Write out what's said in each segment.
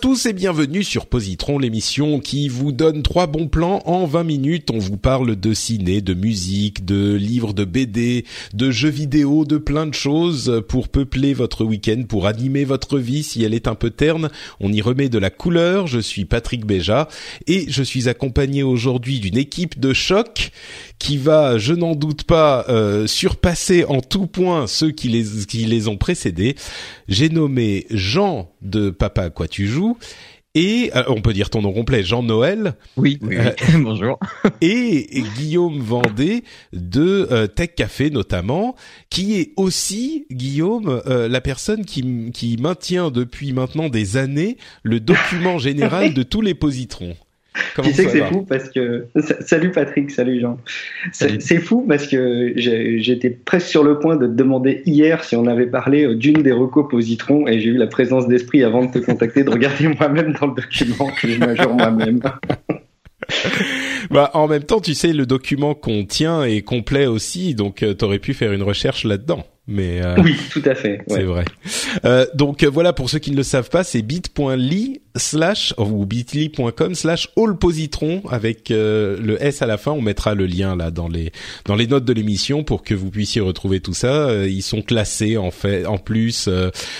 Tous et bienvenue sur Positron, l'émission qui vous donne trois bons plans en 20 minutes. On vous parle de ciné, de musique, de livres, de BD, de jeux vidéo, de plein de choses pour peupler votre week-end, pour animer votre vie si elle est un peu terne. On y remet de la couleur. Je suis Patrick Béja et je suis accompagné aujourd'hui d'une équipe de choc qui va, je n'en doute pas, euh, surpasser en tout point ceux qui les, qui les ont précédés. J'ai nommé Jean de Papa Quoi Tu Joues et euh, on peut dire ton nom complet, Jean Noël. Oui, oui, oui. bonjour. Et Guillaume Vendée de euh, Tech Café notamment, qui est aussi Guillaume euh, la personne qui, qui maintient depuis maintenant des années le document général de tous les positrons. Comment tu sais que c'est fou parce que salut Patrick, salut Jean. C'est fou parce que j'étais presque sur le point de te demander hier si on avait parlé d'une des recos positrons et j'ai eu la présence d'esprit avant de te contacter de regarder moi-même dans le document que je m'ajoute moi-même. bah en même temps, tu sais, le document qu'on tient est complet aussi, donc euh, t'aurais pu faire une recherche là-dedans. Mais euh, oui, tout à fait. C'est vrai. Euh, donc euh, voilà, pour ceux qui ne le savent pas, c'est bit.ly slash ou bit.ly.com slash allpositron avec euh, le s à la fin. On mettra le lien là dans les dans les notes de l'émission pour que vous puissiez retrouver tout ça. ils sont classés en fait, en plus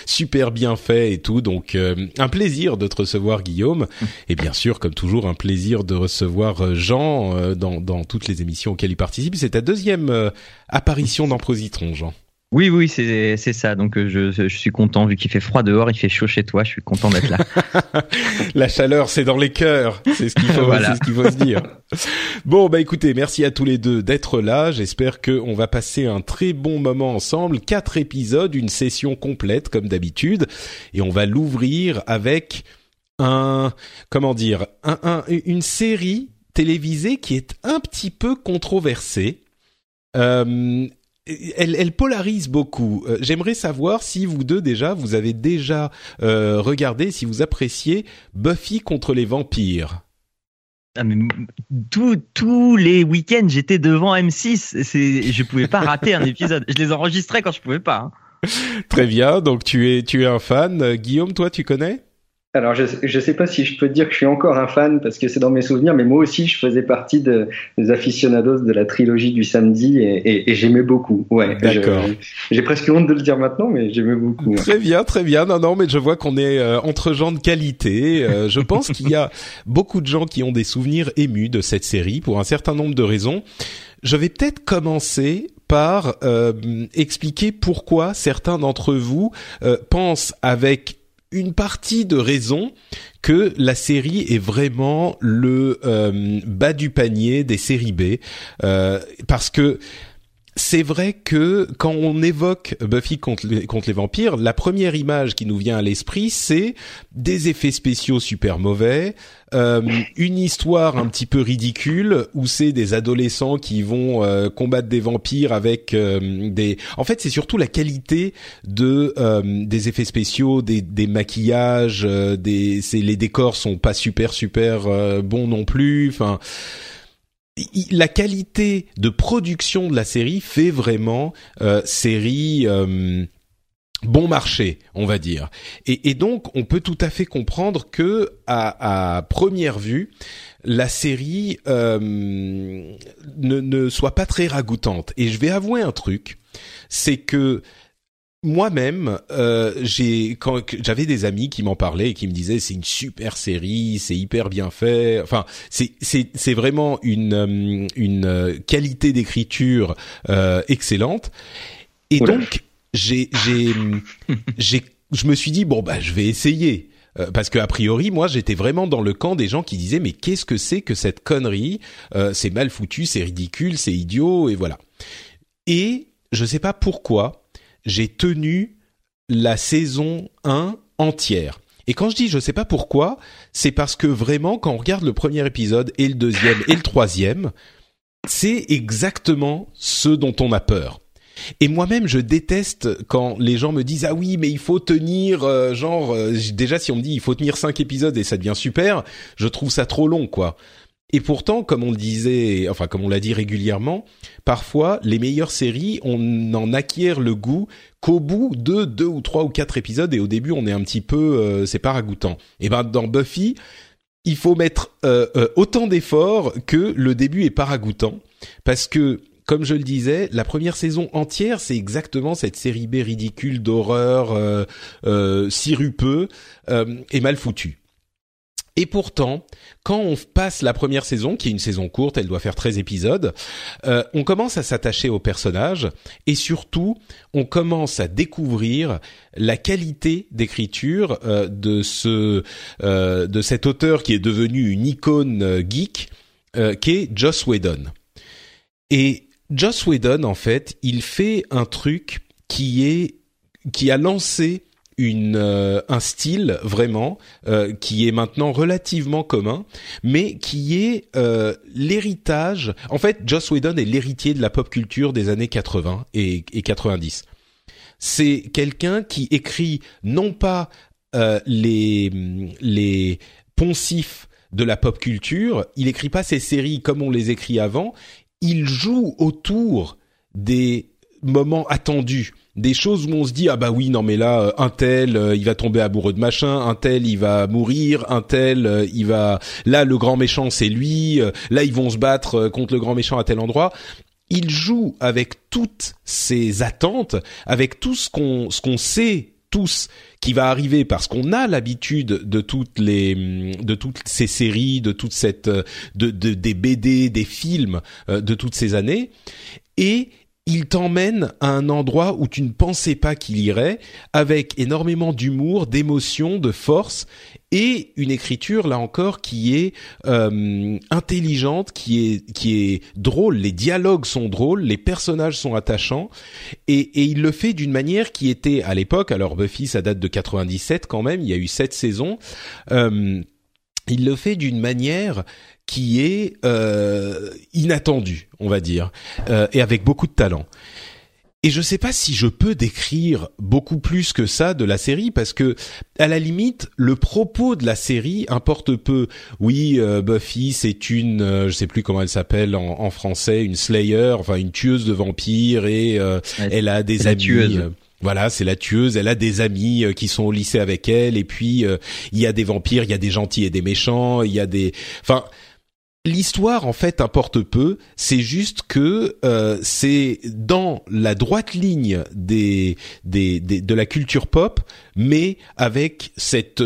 super bien faits et tout. Donc un plaisir de te recevoir Guillaume et bien sûr comme toujours un plaisir de recevoir Jean dans dans toutes les émissions auxquelles il participe. C'est ta deuxième apparition dans Positron, Jean. Oui, oui, c'est c'est ça. Donc euh, je, je suis content vu qu'il fait froid dehors, il fait chaud chez toi. Je suis content d'être là. La chaleur, c'est dans les cœurs. C'est ce qu'il faut, ce qu'il faut se dire. Bon, bah écoutez, merci à tous les deux d'être là. J'espère que on va passer un très bon moment ensemble. Quatre épisodes, une session complète comme d'habitude, et on va l'ouvrir avec un comment dire, un, un, une série télévisée qui est un petit peu controversée. Euh, elle, elle, polarise beaucoup. Euh, j'aimerais savoir si vous deux déjà, vous avez déjà euh, regardé, si vous appréciez Buffy contre les vampires. Ah mais tous les week-ends, j'étais devant M6. C'est, je pouvais pas rater un épisode. Je les enregistrais quand je pouvais pas. Hein. Très bien. Donc tu es tu es un fan. Euh, Guillaume, toi, tu connais? Alors, je ne sais pas si je peux dire que je suis encore un fan parce que c'est dans mes souvenirs, mais moi aussi, je faisais partie de, des aficionados de la trilogie du samedi et, et, et j'aimais beaucoup. Ouais, d'accord. J'ai presque honte de le dire maintenant, mais j'aimais beaucoup. Très bien, très bien. Non, non, mais je vois qu'on est euh, entre gens de qualité. Euh, je pense qu'il y a beaucoup de gens qui ont des souvenirs émus de cette série pour un certain nombre de raisons. Je vais peut-être commencer par euh, expliquer pourquoi certains d'entre vous pensent avec une partie de raison que la série est vraiment le euh, bas du panier des séries B euh, parce que c'est vrai que quand on évoque Buffy contre les, vampires, la première image qui nous vient à l'esprit, c'est des effets spéciaux super mauvais, euh, une histoire un petit peu ridicule où c'est des adolescents qui vont euh, combattre des vampires avec euh, des. En fait, c'est surtout la qualité de des effets spéciaux, des, des maquillages, des. Les décors sont pas super super bons non plus. Enfin la qualité de production de la série fait vraiment euh, série euh, bon marché, on va dire. Et, donc, on peut tout à fait comprendre que, à, première vue, la série euh, ne, ne soit pas très ragoûtante. Et je vais avouer un truc, c'est que moi-même, euh, j'ai quand j'avais des amis qui m'en parlaient et qui me disaient c'est une super série, c'est hyper bien fait. Enfin, c'est c'est c'est vraiment une euh, une qualité d'écriture euh, excellente. Et donc j'ai j'ai j'ai je me suis dit bon bah je vais essayer euh, parce que a priori moi j'étais vraiment dans le camp des gens qui disaient mais qu'est-ce que c'est que cette connerie? Euh, c'est mal foutu c'est ridicule c'est idiot et voilà et je sais pas pourquoi j'ai tenu la saison 1 entière. Et quand je dis je sais pas pourquoi, c'est parce que vraiment quand on regarde le premier épisode et le deuxième et le troisième, c'est exactement ce dont on a peur. Et moi-même, je déteste quand les gens me disent ah oui, mais il faut tenir euh, genre euh, déjà si on me dit il faut tenir cinq épisodes et ça devient super, je trouve ça trop long quoi. Et pourtant, comme on le disait, enfin comme on l'a dit régulièrement, parfois les meilleures séries, on n'en acquiert le goût qu'au bout de deux ou trois ou quatre épisodes, et au début on est un petit peu, euh, c'est pas ragoûtant. Et ben dans Buffy, il faut mettre euh, euh, autant d'efforts que le début est pas ragoûtant, parce que comme je le disais, la première saison entière, c'est exactement cette série B ridicule d'horreur, euh, sirupeux et mal foutue. Et pourtant, quand on passe la première saison, qui est une saison courte, elle doit faire 13 épisodes, euh, on commence à s'attacher aux personnages et surtout, on commence à découvrir la qualité d'écriture euh, de ce euh, de cet auteur qui est devenu une icône geek, qui est Joss Whedon. Et Joss Whedon, en fait, il fait un truc qui est qui a lancé une euh, un style vraiment euh, qui est maintenant relativement commun, mais qui est euh, l'héritage. En fait, Joss Whedon est l'héritier de la pop culture des années 80 et, et 90. C'est quelqu'un qui écrit non pas les les poncifs de la pop culture, il écrit pas ses séries comme on les écrit avant, il joue autour des moments attendus des choses où on se dit ah bah oui non mais là euh, un tel euh, il va tomber amoureux de machin un tel il va mourir un tel euh, il va là le grand méchant c'est lui là ils vont se battre contre le grand méchant à tel endroit. Il joue avec toutes ces attentes avec tout ce qu'on ce qu'on sait tous qui va arriver parce qu'on a l'habitude de toutes les de toutes ces séries de toute cette de, de des BD des films de toutes ces années. Et il t'emmène à un endroit où tu ne pensais pas qu'il irait, avec énormément d'humour, d'émotion, de force, et une écriture là encore qui est euh, intelligente, qui est qui est drôle. Les dialogues sont drôles, les personnages sont attachants, et, et il le fait d'une manière qui était à l'époque. Alors Buffy, ça date de 97 quand même. Il y a eu sept saisons. Euh, il le fait d'une manière qui est euh, inattendu, on va dire, euh, et avec beaucoup de talent. Et je sais pas si je peux décrire beaucoup plus que ça de la série parce que à la limite le propos de la série importe peu. Oui, euh, Buffy c'est une, euh, je sais plus comment elle s'appelle en, français, une Slayer, enfin une tueuse de vampires et elle a des amis. Voilà, c'est la tueuse. Elle a des amis qui sont au lycée avec elle, et puis il y a des vampires, il y a des gentils et des méchants, il y a des, enfin, L'histoire en fait importe peu, c'est juste que euh, c'est dans la droite ligne de la culture pop, mais avec cette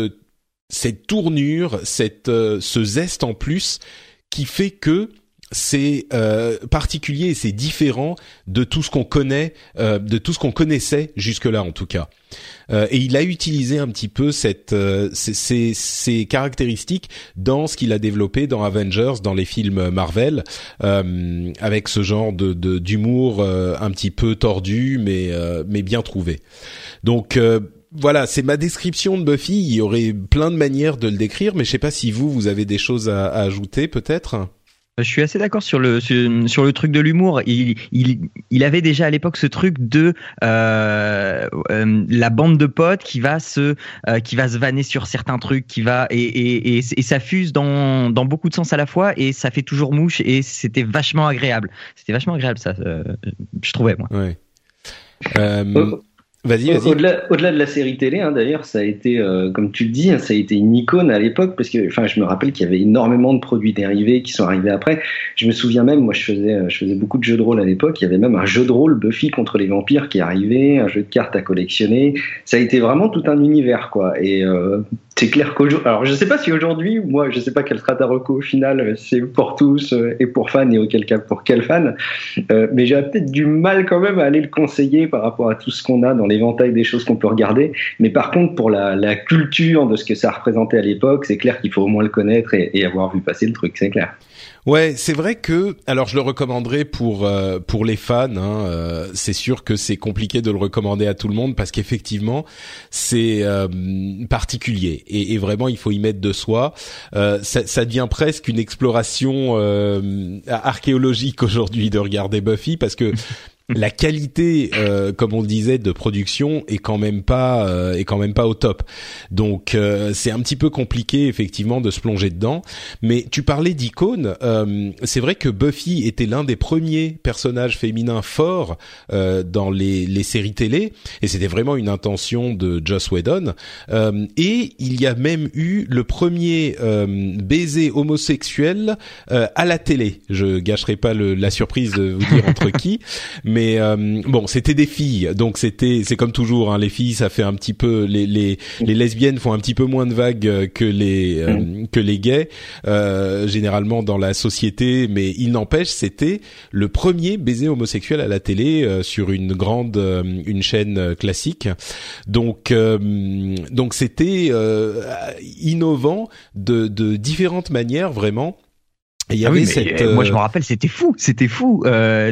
cette tournure, cette euh, ce zeste en plus qui fait que c'est euh, particulier et c'est différent de tout ce qu'on connaît, euh, de tout ce qu'on connaissait jusque-là en tout cas. Euh, et il a utilisé un petit peu cette, euh, ces, caractéristiques dans ce qu'il a développé dans Avengers, dans les films Marvel, euh, avec ce genre de d'humour un petit peu tordu mais mais bien trouvé. Donc voilà, c'est ma description de Buffy. Il y aurait plein de manières de le décrire, mais je sais pas si vous vous avez des choses à ajouter peut-être. Je suis assez d'accord sur le sur, le truc de l'humour. Il, il, il avait déjà à l'époque ce truc de euh, euh, la bande de potes qui va se euh, qui va se vanner sur certains trucs, qui va et, et, et, ça fuse dans, dans beaucoup de sens à la fois et ça fait toujours mouche et c'était vachement agréable. C'était vachement agréable ça, je trouvais moi. Ouais. Vas-y, vas-y. Au-delà, au-delà de la série télé, hein, d'ailleurs, ça a été, euh, comme tu le dis, hein, ça a été une icône à l'époque parce que, enfin, je me rappelle qu'il y avait énormément de produits dérivés qui sont arrivés après. Je me souviens même, moi, je faisais, je faisais beaucoup de jeux de rôle à l'époque. Il y avait même un jeu de rôle Buffy contre les vampires qui arrivait, un jeu de cartes à collectionner. Ça a été vraiment tout un univers, quoi. Et euh, c'est clair qu'aujourd'hui, alors je sais pas si aujourd'hui, moi, je sais pas quel sera reco au final, c'est pour tous et pour fans et auquel cas pour quel fan, mais j'ai peut-être du mal quand même à aller le conseiller par rapport à tout ce qu'on a dans l'éventail des choses qu'on peut regarder. Mais par contre, pour la, culture de ce que ça représentait à l'époque, c'est clair qu'il faut au moins le connaître et, avoir vu passer le truc, c'est clair. Ouais, c'est vrai que alors je le recommanderais pour euh, pour les fans. Hein, euh, c'est sûr que c'est compliqué de le recommander à tout le monde parce qu'effectivement c'est euh, particulier et, vraiment il faut y mettre de soi. Ça, ça, devient presque une exploration archéologique aujourd'hui de regarder Buffy parce que la qualité, euh, comme on disait, de production est quand même pas euh, est quand même pas au top. Donc euh, c'est un petit peu compliqué effectivement de se plonger dedans. Mais tu parlais d'icônes. c'est vrai que Buffy était l'un des premiers personnages féminins forts dans les, les séries télé, et c'était vraiment une intention de Joss Whedon. et il y a même eu le premier baiser homosexuel à la télé. Je gâcherai pas le, la surprise de vous dire entre qui. mais euh, bon, c'était des filles, donc c'était c'est comme toujours, hein, les filles, ça fait un petit peu les les les lesbiennes font un petit peu moins de vagues euh, que les euh, mm. que les gays. Généralement dans la société, mais il n'empêche, c'était le premier baiser homosexuel à la télé sur une grande une chaîne classique, donc donc c'était innovant de de différentes manières vraiment il y ah avait cette, moi je me euh, rappelle, c'était fou, c'était fou. Euh,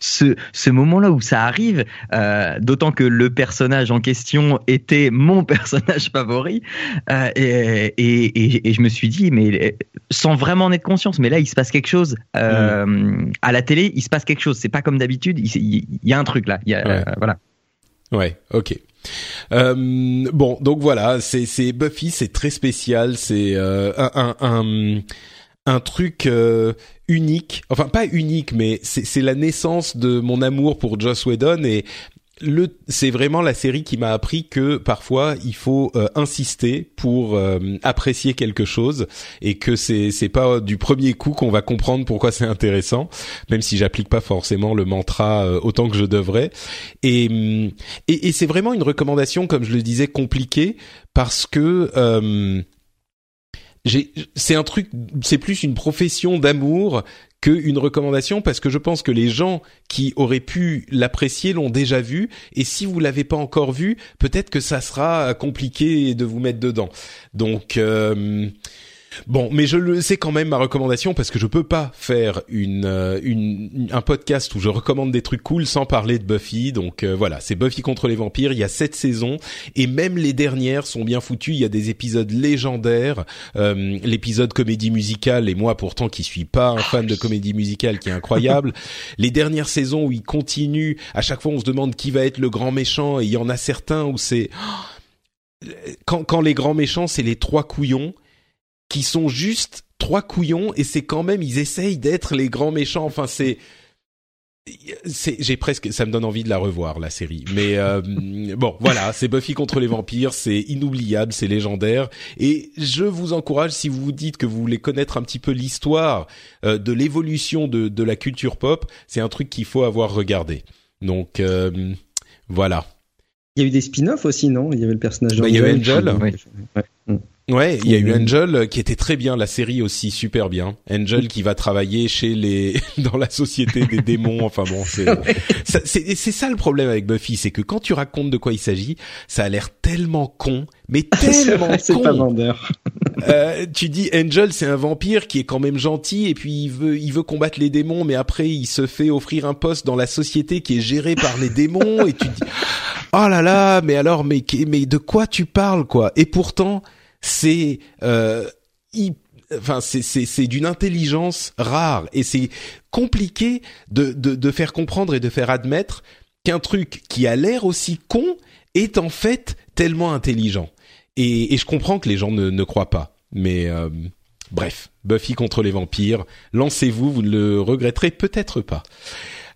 ce, ce moment-là où ça arrive, euh, d'autant que le personnage en question était mon personnage favori, euh, et, et, et, je me suis dit, mais sans vraiment en être conscience, mais là il se passe quelque chose euh, à la télé, il se passe quelque chose. C'est pas comme d'habitude, il, y a un truc là. Il y a, voilà. Ouais, ok. Euh, bon, donc voilà, c'est Buffy, c'est très spécial, c'est euh, un, un, un truc euh, unique, enfin pas unique, mais c'est la naissance de mon amour pour Joss Whedon et le c'est vraiment la série qui m'a appris que parfois il faut euh, insister pour euh, apprécier quelque chose et que c'est c'est pas du premier coup qu'on va comprendre pourquoi c'est intéressant même si j'applique pas forcément le mantra autant que je devrais. Et et, et c'est vraiment une recommandation comme je le disais compliquée parce que c'est un truc, c'est plus une profession d'amour qu'une recommandation parce que je pense que les gens qui auraient pu l'apprécier l'ont déjà vu et si vous l'avez pas encore vu, peut-être que ça sera compliqué de vous mettre dedans. Donc euh, Bon, mais je le sais quand même ma recommandation parce que je peux pas faire une, euh, une un podcast où je recommande des trucs cool sans parler de Buffy. Donc euh, voilà, c'est Buffy contre les vampires. Il y a sept saisons et même les dernières sont bien foutues. Il y a des épisodes légendaires. Euh, l'épisode comédie musicale et moi pourtant qui suis pas un fan de comédie musicale qui est incroyable. les dernières saisons où il continue, à chaque fois on se demande qui va être le grand méchant et il y en a certains où c'est quand, quand les grands méchants c'est les trois couillons qui sont juste trois couillons et c'est quand même ils essayent d'être les grands méchants. Enfin c'est c'est j'ai presque ça me donne envie de la revoir la série. Mais euh, bon voilà c'est Buffy contre les vampires c'est inoubliable c'est légendaire. Et je vous encourage si vous vous dites que vous voulez connaître un petit peu l'histoire euh, de l'évolution de de la culture pop c'est un truc qu'il faut avoir regardé. Donc euh, voilà. Il y a eu des spin-offs aussi non? Il y avait le personnage bah, il y a eu Angel. Ouais, il y a eu Angel euh, qui était très bien, la série aussi super bien. Angel qui va travailler chez les dans la société des démons. Enfin bon, c'est c'est ça le problème avec Buffy, c'est que quand tu racontes de quoi il s'agit, ça a l'air tellement con, mais tellement con. C'est pas vendeur. euh, tu dis Angel, c'est un vampire qui est quand même gentil et puis il veut il veut combattre les démons, mais après il se fait offrir un poste dans la société qui est gérée par les démons et tu dis oh là là, mais alors mais mais de quoi tu parles quoi? Et pourtant c'est euh, enfin c'est c'est d'une intelligence rare et c'est compliqué de, de de faire comprendre et de faire admettre qu'un truc qui a l'air aussi con est en fait tellement intelligent. Et, et je comprends que les gens ne, ne croient pas, mais euh, bref, Buffy contre les vampires, lancez-vous, vous ne le regretterez peut-être pas.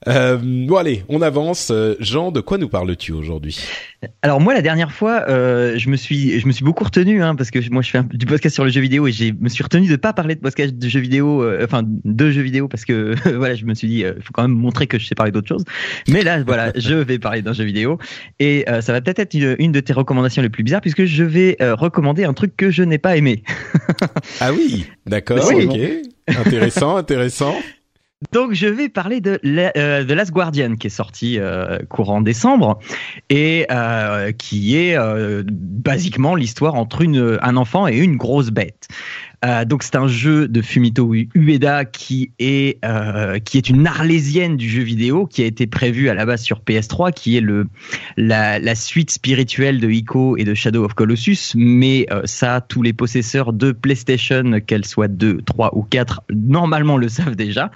Euh, bon allez, on avance. Euh, Jean, de quoi nous parles-tu aujourd'hui? Alors moi, la dernière fois, euh, je me suis, je me suis beaucoup retenu, hein, parce que moi, je fais du podcast sur le jeu vidéo et je me suis retenu de pas parler de podcast de jeux vidéo, euh, enfin de jeux vidéo, parce que voilà, je me suis dit, il faut quand même montrer que je sais parler d'autre chose. Mais là, voilà, je vais parler d'un jeu vidéo et ça va peut-être être une, de tes recommandations les plus bizarres, puisque je vais recommander un truc que je n'ai pas aimé. ah oui, d'accord, ok, intéressant, intéressant. Donc je vais parler de, euh, The Last Guardian qui est sorti euh, courant décembre et euh, qui est basiquement l'histoire entre un enfant et une grosse bête. Euh, donc c'est un jeu de Fumito Ueda qui est euh, qui est une arlésienne du jeu vidéo qui a été prévu à la base sur PS3 qui est la, suite spirituelle de Ico et de Shadow of Colossus. Mais euh, ça tous les possesseurs de PlayStation qu'elles soient 2, 3 ou 4 normalement le savent déjà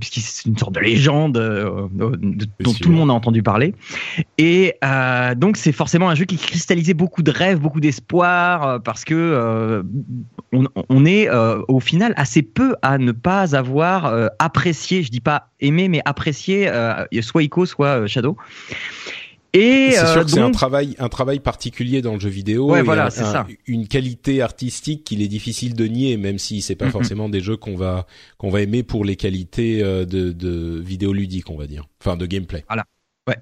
puisque c'est une sorte de légende euh, dont tout le monde a entendu parler et donc c'est forcément un jeu qui cristallisait beaucoup de rêves beaucoup d'espoir parce que on, on est euh, au final assez peu à ne pas avoir euh, apprécié, je dis pas aimé, mais apprécié euh, soit Ico, soit Shadow. Et c'est sûr que c'est un travail, un travail particulier dans le jeu vidéo. Ouais, voilà, c'est ça. Une qualité artistique qu'il est difficile de nier, même si c'est pas forcément des jeux qu'on va qu'on va aimer pour les qualités de, de vidéoludique, on va dire, enfin de gameplay. Voilà. Ouais.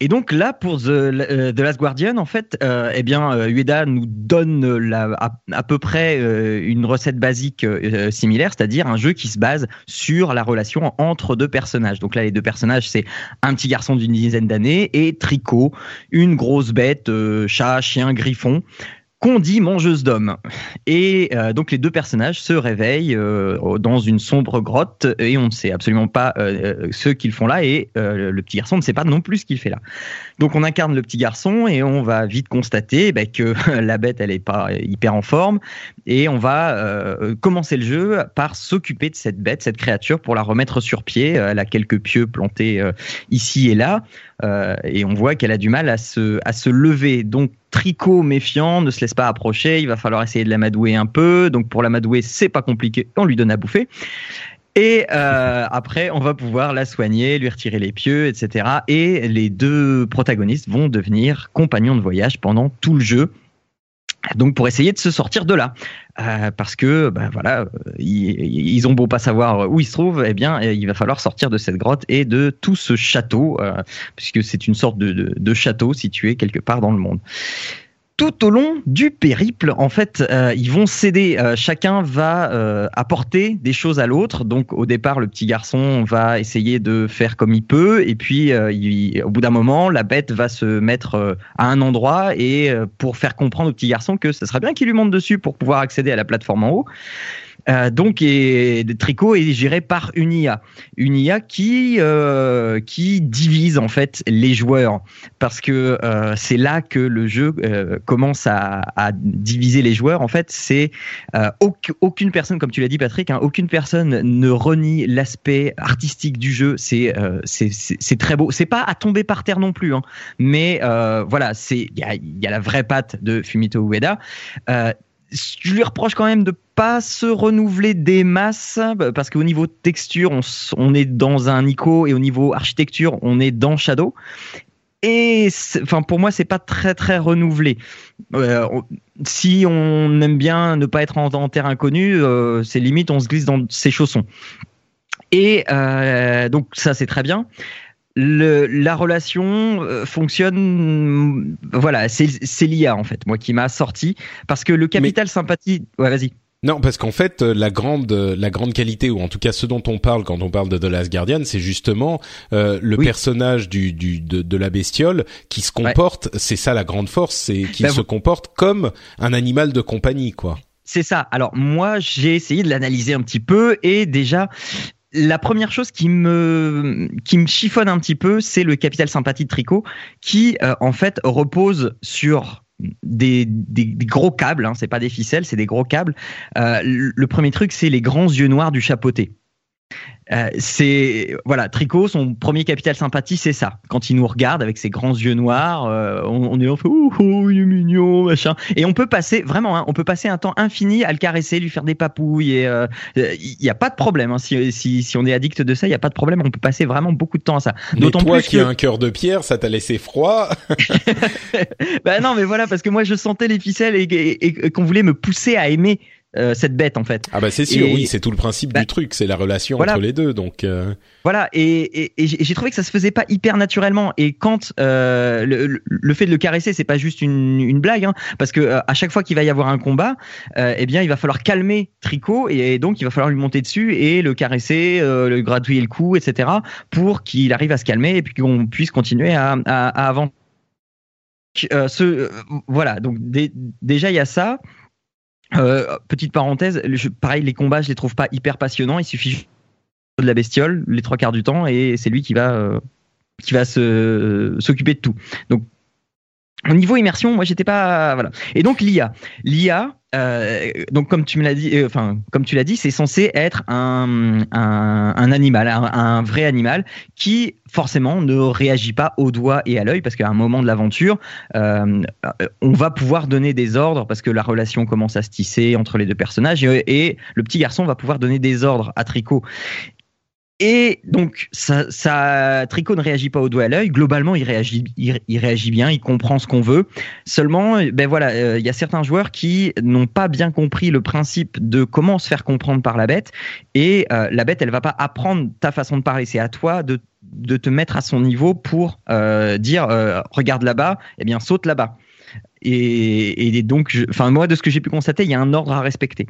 Et donc là, pour The, euh, Last Guardian, en fait, euh, eh bien, euh, Ueda nous donne à, peu près une recette basique similaire, c'est-à-dire un jeu qui se base sur la relation entre deux personnages. Donc là, les deux personnages, c'est un petit garçon d'une dizaine d'années et Tricot, une grosse bête, chat, chien, griffon qu'on dit mangeuse d'hommes. Et euh, donc les deux personnages se réveillent euh, dans une sombre grotte et on ne sait absolument pas euh, ce qu'ils font là et le petit garçon ne sait pas non plus ce qu'il fait là. Donc on incarne le petit garçon et on va vite constater bah, que la bête elle est pas hyper en forme et on va commencer le jeu par s'occuper de cette bête, cette créature pour la remettre sur pied. Elle a quelques pieux plantés ici et là et on voit qu'elle a du mal à se, à se lever. Donc tricot méfiant, ne se laisse pas approcher, il va falloir essayer de l'amadouer un peu. Donc pour l'amadouer, c'est pas compliqué, on lui donne à bouffer. Et euh, après, on va pouvoir la soigner, lui retirer les pieux, etc. Et les deux protagonistes vont devenir compagnons de voyage pendant tout le jeu. Donc pour essayer de se sortir de là, euh, parce que ben voilà, ils, ont beau pas savoir où ils se trouvent, eh bien il va falloir sortir de cette grotte et de tout ce château, euh, puisque c'est une sorte de, château situé quelque part dans le monde tout au long du périple, en fait, euh, ils vont céder. Euh, chacun va euh, apporter des choses à l'autre. Donc, au départ, le petit garçon va essayer de faire comme il peut, et puis, au bout d'un moment, la bête va se mettre à un endroit et pour faire comprendre au petit garçon que ce serait bien qu'il lui monte dessus pour pouvoir accéder à la plateforme en haut. Euh, donc, et, Tricot est géré par une IA, une IA qui euh, qui divise en fait les joueurs parce que euh, c'est là que le jeu euh, commence à, à, diviser les joueurs. En fait, c'est euh, aucune personne, comme tu l'as dit, Patrick, hein, aucune personne ne renie l'aspect artistique du jeu. C'est c'est très beau. C'est pas à tomber par terre non plus, hein, mais voilà, c'est il y a, y a la vraie patte de Fumito Ueda je lui reproche quand même de pas se renouveler des masses parce qu'au niveau texture, on, est dans un Nico et au niveau architecture, on est dans Shadow. Et enfin pour moi, c'est pas très très renouvelé. Euh, si on aime bien ne pas être en, terre inconnue, euh, c'est limite on se glisse dans ses chaussons. Et euh, donc ça c'est très bien le, la relation euh, fonctionne. Voilà, c'est l'IA en fait, moi qui m'a sorti parce que le capital sympathie. Ouais, vas-y. Non, parce qu'en fait, euh, la grande, euh, la grande qualité, ou en tout cas ce dont on parle quand on parle de The Last Guardian, c'est justement euh, le personnage du, du de, de, la bestiole qui se comporte. C'est ça la grande force, c'est qu'il ben se comporte comme un animal de compagnie, quoi. C'est ça. Alors moi, j'ai essayé de l'analyser un petit peu et déjà, la première chose qui me chiffonne un petit peu, c'est le capital sympathie de Tricot, qui euh, en fait repose sur des, des, gros câbles. Hein, c'est pas des ficelles, c'est des gros câbles. Euh, le premier truc, c'est les grands yeux noirs du chapeauté. Euh, c'est voilà, Tricot, son premier capital sympathie, c'est ça. Quand il nous regarde avec ses grands yeux noirs, euh, on, est en fait oh, oh, il est mignon, machin. Et on peut passer vraiment, hein, on peut passer un temps infini à le caresser, lui faire des papouilles. Et il euh, n'y a pas de problème. Hein, si, si, si, on est addict de ça, il y a pas de problème. On peut passer vraiment beaucoup de temps à ça. D'autant toi plus qui as un cœur de pierre, ça t'a laissé froid. bah non, mais voilà, parce que moi je sentais les ficelles et, et qu'on voulait me pousser à aimer euh, cette bête en fait. Ah bah c'est sûr, oui, c'est tout le principe du bah, truc, c'est la relation entre les deux, donc. Euh... Voilà, et, et, j'ai trouvé que ça se faisait pas hyper naturellement. Et quand euh, le, le, fait de le caresser, c'est pas juste une, une blague, hein, parce que à chaque fois qu'il va y avoir un combat, eh bien il va falloir calmer Tricot et donc il va falloir lui monter dessus et le caresser, le gratouiller le cou, etc. pour qu'il arrive à se calmer et puis qu'on puisse continuer à, à, à avancer. ce, voilà, donc déjà il y a ça. Euh, petite parenthèse, pareil, les combats, je les trouve pas hyper passionnants. Il suffit de la bestiole les trois quarts du temps et c'est lui qui va euh, qui va se s'occuper de tout. Niveau immersion, moi j'étais pas voilà. Et donc l'IA, l'IA, euh, donc comme tu me l'as dit, euh, enfin comme tu l'as dit, c'est censé être un, un, animal, un, vrai animal qui forcément ne réagit pas au doigt et à l'œil parce qu'à un moment de l'aventure, euh, on va pouvoir donner des ordres parce que la relation commence à se tisser entre les deux personnages et, et le petit garçon va pouvoir donner des ordres à Tricot. Et donc, ça, ça, Tricot ne réagit pas au doigt à l'œil. Globalement, il réagit, il, réagit bien, il comprend ce qu'on veut. Seulement, ben voilà, euh, il y a certains joueurs qui n'ont pas bien compris le principe de comment se faire comprendre par la bête. Et euh, la bête, elle va pas apprendre ta façon de parler. C'est à toi de, te mettre à son niveau pour euh, dire, regarde là-bas, eh bien saute là-bas. Et, et donc, enfin moi, de ce que j'ai pu constater, il y a un ordre à respecter.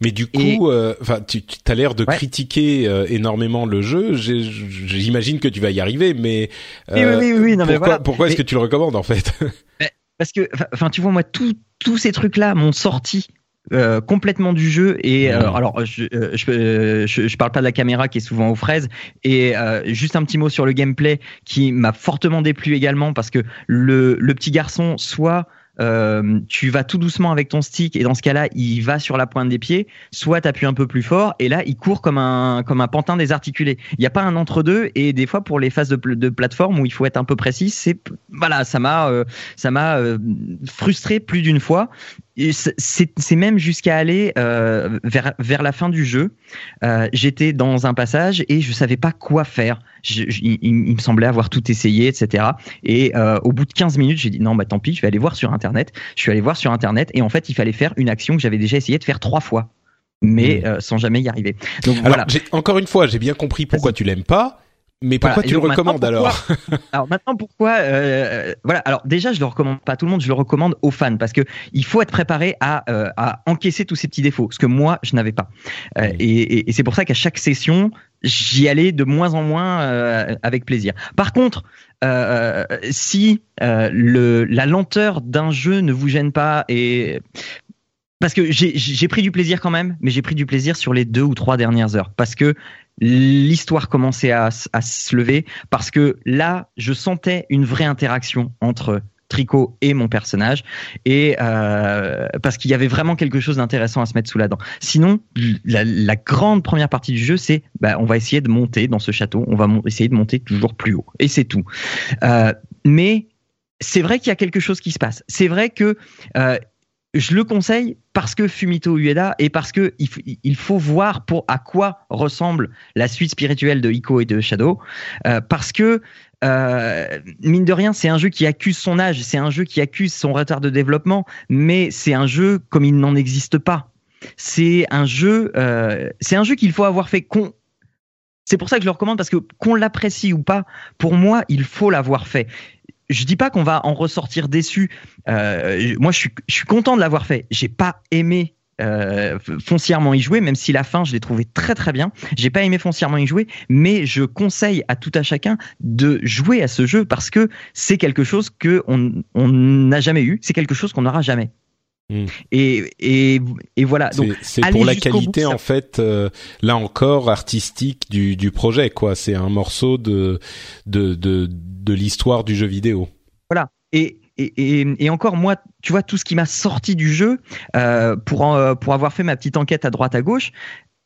Mais du coup, euh, enfin, tu, tu as l'air de critiquer euh, énormément le jeu. J'imagine que tu vas y arriver, mais, euh, oui, oui, oui, non, pourquoi, pourquoi est-ce que tu le recommandes en fait? Parce que, enfin, tu vois, moi, tous ces trucs-là m'ont sorti euh, complètement du jeu. Et euh, alors je, je, je, je, parle pas de la caméra qui est souvent aux fraises. Et euh, juste un petit mot sur le gameplay qui m'a fortement déplu également parce que le, le petit garçon soit euh, tu vas tout doucement avec ton stick et dans ce cas-là, il va sur la pointe des pieds, soit tu appuies un peu plus fort et là, il court comme un pantin désarticulé. Il n'y a pas un entre-deux et des fois pour les phases de, plateforme où il faut être un peu précis, c'est ça m'a euh, euh, frustré plus d'une fois c'est même jusqu'à aller euh, vers, vers la fin du jeu. Euh, J'étais dans un passage et je savais pas quoi faire. Je, il, il, me semblait avoir tout essayé, etc. Et euh, au bout de 15 minutes, j'ai dit non, bah tant pis, je vais aller voir sur Internet. Je suis allé voir sur Internet et en fait, il fallait faire une action que j'avais déjà essayé de faire trois fois mais mmh. euh, sans jamais y arriver. Donc alors, voilà. Encore une fois, j'ai bien compris pourquoi tu l'aimes pas. Mais pourquoi tu le recommandes alors Alors maintenant pourquoi euh, Voilà. Alors déjà je le recommande pas à tout le monde, je le recommande aux fans parce que il faut être préparé à, euh, à encaisser tous ces petits défauts, ce que moi je n'avais pas. Euh, et, et, c'est pour ça qu'à chaque session j'y allais de moins en moins avec plaisir. Par contre, euh, si le, la lenteur d'un jeu ne vous gêne pas et parce que j'ai pris du plaisir quand même, mais j'ai pris du plaisir sur les deux ou trois dernières heures parce que l'histoire commençait à, se lever parce que là, je sentais une vraie interaction entre Tricot et mon personnage et euh, parce qu'il y avait vraiment quelque chose d'intéressant à se mettre sous la dent. Sinon, la, la grande première partie du jeu, c'est bah, on va essayer de monter dans ce château, on va essayer de monter toujours plus haut et c'est tout. Euh, mais c'est vrai qu'il y a quelque chose qui se passe. C'est vrai que euh, je le conseille parce que Fumito Ueda et parce que il, faut voir pour à quoi ressemble la suite spirituelle de Ico et de Shadow, euh, parce que euh, mine de rien, c'est un jeu qui accuse son âge, c'est un jeu qui accuse son retard de développement, mais c'est un jeu comme il n'en existe pas. C'est un jeu, euh, c'est un jeu qu'il faut avoir fait. C'est pour ça que je le recommande parce que qu'on l'apprécie ou pas, pour moi, il faut l'avoir fait je dis pas qu'on va en ressortir déçu. Euh, moi, je suis, content de l'avoir fait. J'ai pas aimé euh, foncièrement y jouer, même si la fin je l'ai trouvé très très bien. J'ai pas aimé foncièrement y jouer, mais je conseille à tout à chacun de jouer à ce jeu parce que c'est quelque chose que on n'a jamais eu, c'est quelque chose qu'on n'aura jamais. Hmm. Et, et, et, voilà. C'est pour la qualité en fait, euh, là encore artistique du, du projet quoi. C'est un morceau de de de, de l'histoire du jeu vidéo. Voilà. Et et, et, et, encore moi, tu vois, tout ce qui m'a sorti du jeu euh, pour, pour avoir fait ma petite enquête à droite à gauche,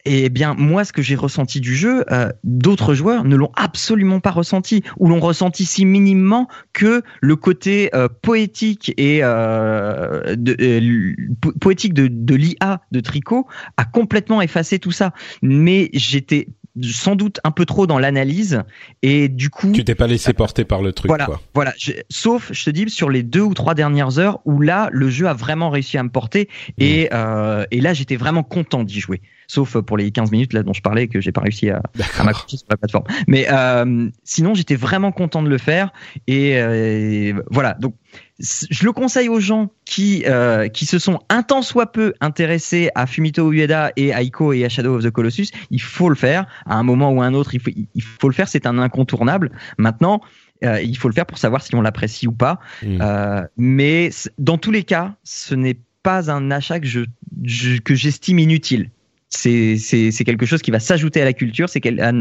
eh bien, moi, ce que j'ai ressenti du jeu, euh, d'autres joueurs ne l'ont absolument pas ressenti, ou l'ont ressenti si minimement que le côté euh, poétique et euh, de, poétique de, de l'IA de Tricot a complètement effacé tout ça. Mais j'étais sans doute un peu trop dans l'analyse et du coup tu t'es pas laissé porter par le truc voilà quoi. voilà sauf je te dis sur les deux ou trois dernières heures où là le jeu a vraiment réussi à me porter et, mmh. et là j'étais vraiment content d'y jouer sauf pour les 15 minutes là dont je parlais que j'ai pas réussi à, à m'accrocher sur la plateforme. Mais euh, sinon, j'étais vraiment content de le faire et euh, voilà. Donc, je le conseille aux gens qui euh, qui se sont un temps soit peu intéressés à Fumito Ueda et à Ico et à Shadow of the Colossus. Il faut le faire à un moment ou à un autre. Il faut il faut le faire. C'est un incontournable. Maintenant. Euh, il faut le faire pour savoir si on l'apprécie ou pas. Mmh. Euh, mais dans tous les cas, ce n'est pas un achat que je, je que j'estime inutile c'est quelque chose qui va s'ajouter à la culture, c'est à,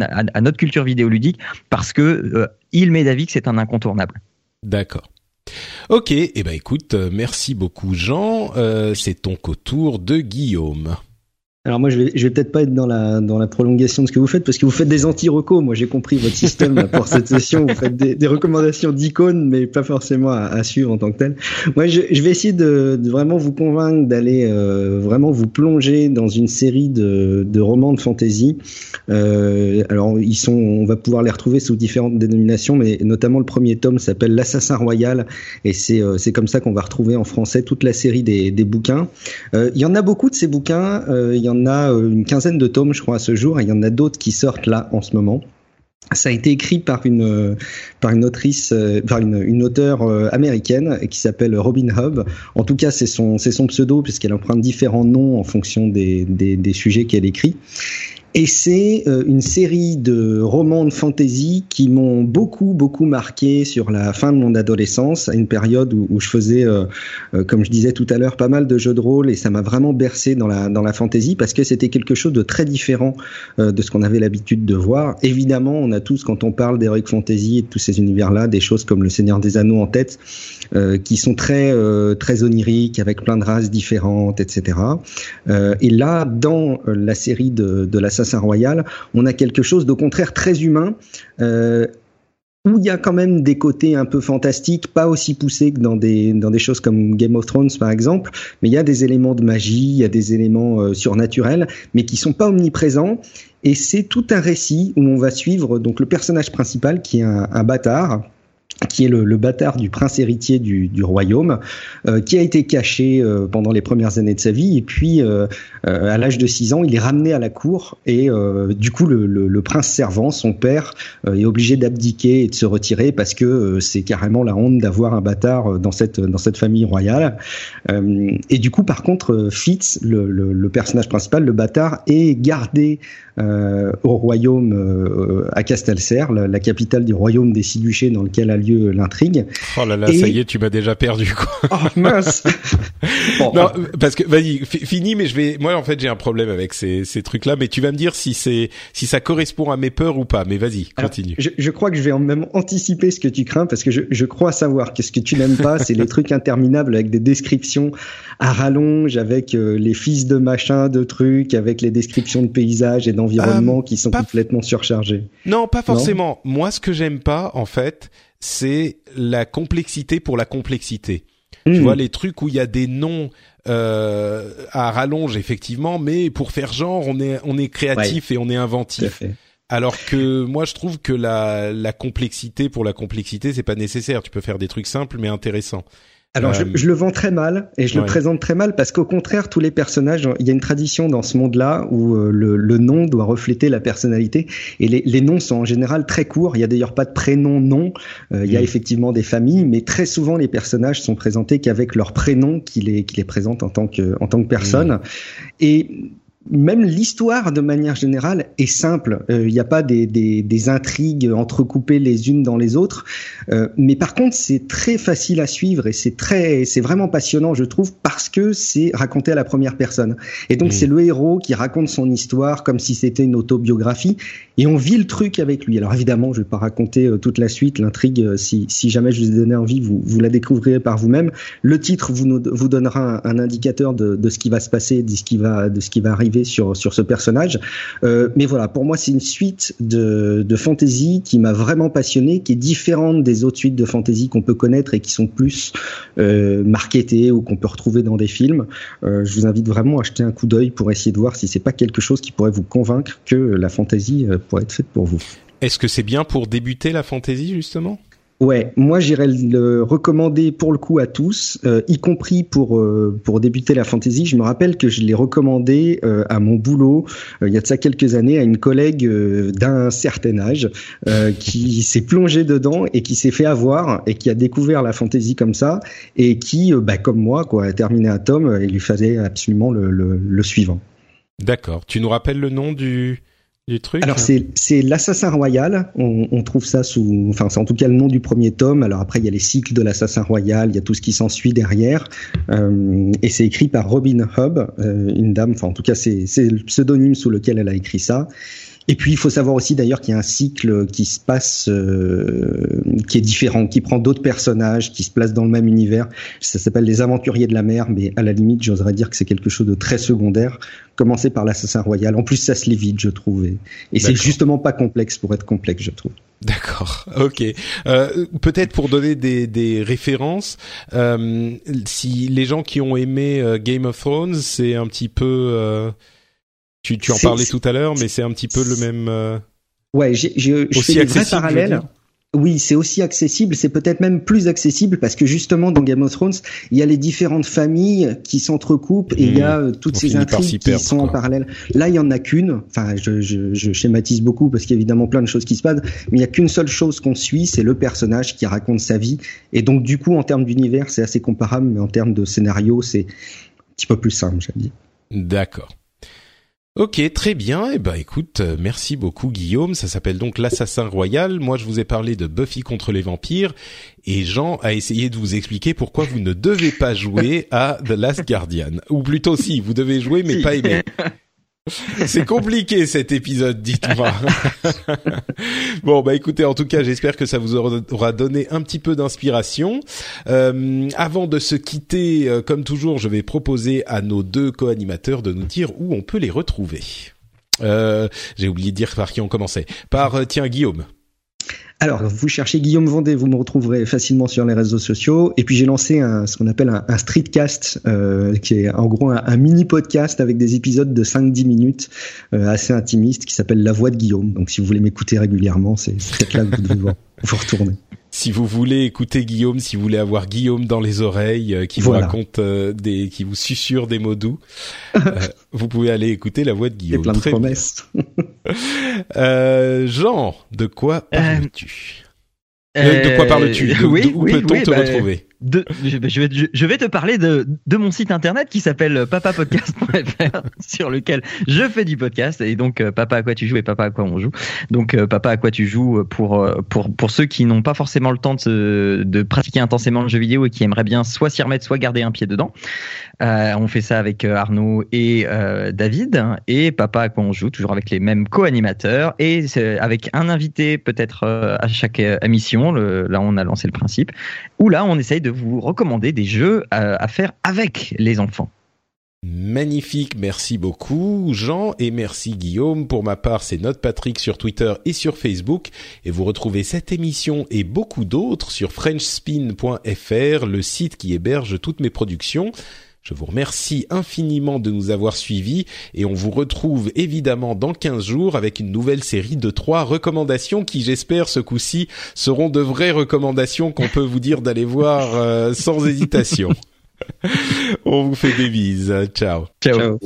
notre culture vidéoludique, parce que euh, il met d'avis que c'est un incontournable. D'accord. Ok, et eh ben écoute, euh, merci beaucoup Jean. Euh, c'est au tour de Guillaume. Alors moi, je vais, vais peut-être pas être dans la dans la prolongation de ce que vous faites parce que vous faites des anti-recos. Moi, j'ai compris votre système pour cette session. Vous faites des, recommandations d'icônes, mais pas forcément à, suivre en tant que tel. Moi, je, vais essayer de, vraiment vous convaincre d'aller euh, vraiment vous plonger dans une série de, de romans de fantasy. Euh, alors, ils sont, on va pouvoir les retrouver sous différentes dénominations, mais notamment le premier tome s'appelle L'Assassin Royal, et c'est euh, c'est comme ça qu'on va retrouver en français toute la série des, des bouquins. Il y en a beaucoup de ces bouquins. A euh, une quinzaine de tomes, je crois, à ce jour, et il y en a d'autres qui sortent là en ce moment. Ça a été écrit par une euh, par une autrice, euh, par une, une auteure américaine qui s'appelle Robin Hub. En tout cas, c'est son c'est son pseudo puisqu'elle emprunte différents noms en fonction des, des sujets qu'elle écrit. Et c'est euh, une série de romans de fantasy qui m'ont beaucoup, beaucoup marqué sur la fin de mon adolescence, à une période où, je faisais, euh, euh, comme je disais tout à l'heure, pas mal de jeux de rôle et ça m'a vraiment bercé dans la, dans la fantasy parce que c'était quelque chose de très différent de ce qu'on avait l'habitude de voir. Évidemment, on a tous, quand on parle d'Heroic Fantasy et de tous ces univers-là, des choses comme Le Seigneur des Anneaux en tête, qui sont très, très oniriques, avec plein de races différentes, etc. et là, dans la série de, de la Royal, on a quelque chose d'au contraire très humain. Euh, où il y a quand même des côtés un peu fantastiques, pas aussi poussés que dans des, dans des choses comme Game of Thrones par exemple, mais il y a des éléments de magie, il y a des éléments euh, surnaturels, mais qui sont pas omniprésents. Et c'est tout un récit où on va suivre donc le personnage principal qui est un bâtard, qui est le, bâtard du prince héritier du, royaume, euh, qui a été caché euh, pendant les premières années de sa vie, et puis euh, à l'âge de 6 ans, il est ramené à la cour, et du coup, le, prince servant, son père, est obligé d'abdiquer et de se retirer parce que c'est carrément la honte d'avoir un bâtard dans cette dans cette famille royale. et du coup, par contre, Fitz, le, personnage principal, le bâtard, est gardé au royaume à Castelcer, la, capitale du royaume des Siduchés, dans lequel lieu l'intrigue. Oh là là, ça y est, tu m'as déjà perdu quoi. Oh mince. bon, non, parce que vas-y, fini. Mais je vais. Moi, en fait, j'ai un problème avec ces, ces trucs-là. Mais tu vas me dire si c'est si ça correspond à mes peurs ou pas. Mais vas-y, continue. je, je, crois que je vais même anticiper ce que tu crains parce que je, je crois savoir que ce que tu n'aimes pas, c'est les trucs interminables avec des descriptions à rallonge, avec euh, les fils de machin, de trucs, avec les descriptions de paysages et d'environnement euh, qui sont complètement surchargés. Non, pas forcément. Moi, ce que j'aime pas, en fait, c'est la complexité pour la complexité. Tu hmm. vois les trucs où il y a des noms euh, à rallonge effectivement, mais pour faire genre on est on est créatif et on est inventif. Alors que moi je trouve que la la complexité pour la complexité c'est pas nécessaire. Tu peux faire des trucs simples mais intéressants. Alors, je, euh, je, le vends très mal et je le présente très mal parce qu'au contraire, tous les personnages, il y a une tradition dans ce monde-là où euh, le, le, nom doit refléter la personnalité et les, les, noms sont en général très courts. Il y a d'ailleurs pas de prénom nom. Euh, il y a mm. effectivement des familles, mais très souvent les personnages sont présentés qu'avec leur prénom qui les qui les présente en tant que en tant que personne. Mm. Et même l'histoire de manière générale est simple. Il euh, n'y a pas des, des, des, intrigues entrecoupées les unes dans les autres, euh, mais par contre c'est très facile à suivre et c'est très, c'est vraiment passionnant, je trouve, parce que c'est raconté à la première personne. Et donc mmh. c'est le héros qui raconte son histoire comme si c'était une autobiographie, et on vit le truc avec lui. Alors évidemment, je vais pas raconter euh, toute la suite, l'intrigue. Si, si jamais je vous ai donné envie, vous, vous la découvrirez par vous-même. Le titre vous, vous donnera un, un indicateur de, de, ce qui va se passer, de ce qui va, de ce qui va arriver sur sur ce personnage. Euh, mais voilà, pour moi, c'est une suite de, de fantasy qui m'a vraiment passionné, qui est différente des autres suites de fantasy qu'on peut connaître et qui sont plus euh, marketées ou qu'on peut retrouver dans des films. Euh, je vous invite vraiment à jeter un coup d'œil pour essayer de voir si c'est pas quelque chose qui pourrait vous convaincre que la fantasy euh, pourrait être faite pour vous. Est-ce que c'est bien pour débuter la fantasy justement? Ouais, moi j'irais le recommander pour le coup à tous, euh, y compris pour euh, pour débuter la fantasy. Je me rappelle que je l'ai recommandé euh, à mon boulot il y a de ça quelques années à une collègue d'un certain âge qui s'est plongé dedans et qui s'est fait avoir et qui a découvert la fantasy comme ça et qui, bah, comme moi, quoi, a terminé un tome et lui fallait absolument le, le, le suivant. D'accord. Tu nous rappelles le nom du alors c'est l'assassin royal. On, on, trouve ça sous, enfin c'est en tout cas le nom du premier tome. Alors après il y a les cycles de l'assassin royal, il y a tout ce qui s'ensuit derrière. Euh, et c'est écrit par Robin Hubb, euh, une dame. Enfin en tout cas c'est le pseudonyme sous lequel elle a écrit ça. Et puis il faut savoir aussi d'ailleurs qu'il y a un cycle qui se passe, euh, qui est différent, qui prend d'autres personnages, qui se place dans le même univers. Ça s'appelle les Aventuriers de la mer, mais à la limite, j'oserais dire que c'est quelque chose de très secondaire. Commencer par l'assassin royal. En plus, ça se lit vite, je trouve. Et, c'est justement pas complexe pour être complexe, je trouve. D'accord, ok. Euh, Peut-être pour donner des, des références, euh, si les gens qui ont aimé euh, Game of Thrones, c'est un petit peu euh, tu, tu en parlais tout à l'heure, mais c'est un petit peu le même. Euh, ouais, j'ai, je, je fais des vrais parallèles. Oui, c'est aussi accessible, c'est peut-être même plus accessible parce que justement dans Game of Thrones, il y a les différentes familles qui s'entrecoupent et il y a mmh. euh, toutes ces intrigues qui sont en parallèle. Là, il y en a qu'une. Enfin, je, je, je, schématise beaucoup parce qu'il y a évidemment plein de choses qui se passent, mais il n'y a qu'une seule chose qu'on suit, c'est le personnage qui raconte sa vie. Et donc, du coup, en termes d'univers, c'est assez comparable, mais en termes de scénario, c'est un petit peu plus simple, j'aime dire. D'accord. Ok, très bien. Eh ben, écoute, euh, merci beaucoup Guillaume. Ça s'appelle donc l'assassin royal. Moi, je vous ai parlé de Buffy contre les vampires, et Jean a essayé de vous expliquer pourquoi vous ne devez pas jouer à The Last Guardian, ou plutôt si, vous devez jouer mais pas aimer. C'est compliqué cet épisode, dites-moi. bon, bah écoutez, en tout cas, j'espère que ça vous aura donné un petit peu d'inspiration. Euh, avant de se quitter, euh, comme toujours, je vais proposer à nos deux co-animateurs de nous dire où on peut les retrouver. Euh, J'ai oublié de dire par qui on commençait. Par, euh, tiens, Guillaume. Alors, vous cherchez Guillaume Vendée, vous me retrouverez facilement sur les réseaux sociaux. Et puis j'ai lancé un, ce qu'on appelle un, un streetcast, euh, qui est en gros un, mini podcast avec des épisodes de 5-10 minutes, euh, assez intimistes, qui s'appelle La Voix de Guillaume. Donc si vous voulez m'écouter régulièrement, c'est peut-être là que vous devez vous retourner si vous voulez écouter Guillaume, si vous voulez avoir Guillaume dans les oreilles, euh, qui vous raconte euh, des, qui vous susurre des mots doux, euh, vous pouvez aller écouter la voix de Guillaume. Plein de promesses. Jean, de quoi parles-tu? De quoi parles-tu? Oui, Où peut-on te bah, retrouver? Je, vais, te parler de, mon site internet qui s'appelle papapodcast.fr sur lequel je fais du podcast et donc euh, papa à quoi tu joues et papa à quoi on joue. Donc euh, papa à quoi tu joues pour euh, pour pour ceux qui n'ont pas forcément le temps de, pratiquer intensément le jeu vidéo et qui aimeraient bien soit s'y remettre soit garder un pied dedans. On fait ça avec Arnaud et David et papa à quoi on joue toujours avec les mêmes co-animateurs et avec un invité peut-être à chaque émission. Là on a lancé le principe. Où là on essaye de vous recommander des jeux à, faire avec les enfants. Magnifique, merci beaucoup Jean et merci Guillaume. Pour ma part, c'est Note Patrick sur Twitter et sur Facebook et vous retrouvez cette émission et beaucoup d'autres sur frenchspin.fr, le site qui héberge toutes mes productions. Je vous remercie infiniment de nous avoir suivis et on vous retrouve évidemment dans 15 jours avec une nouvelle série de trois recommandations qui, j'espère, ce coup-ci seront de vraies recommandations qu'on peut vous dire d'aller voir euh, sans hésitation. On vous fait des bises. Ciao. Ciao.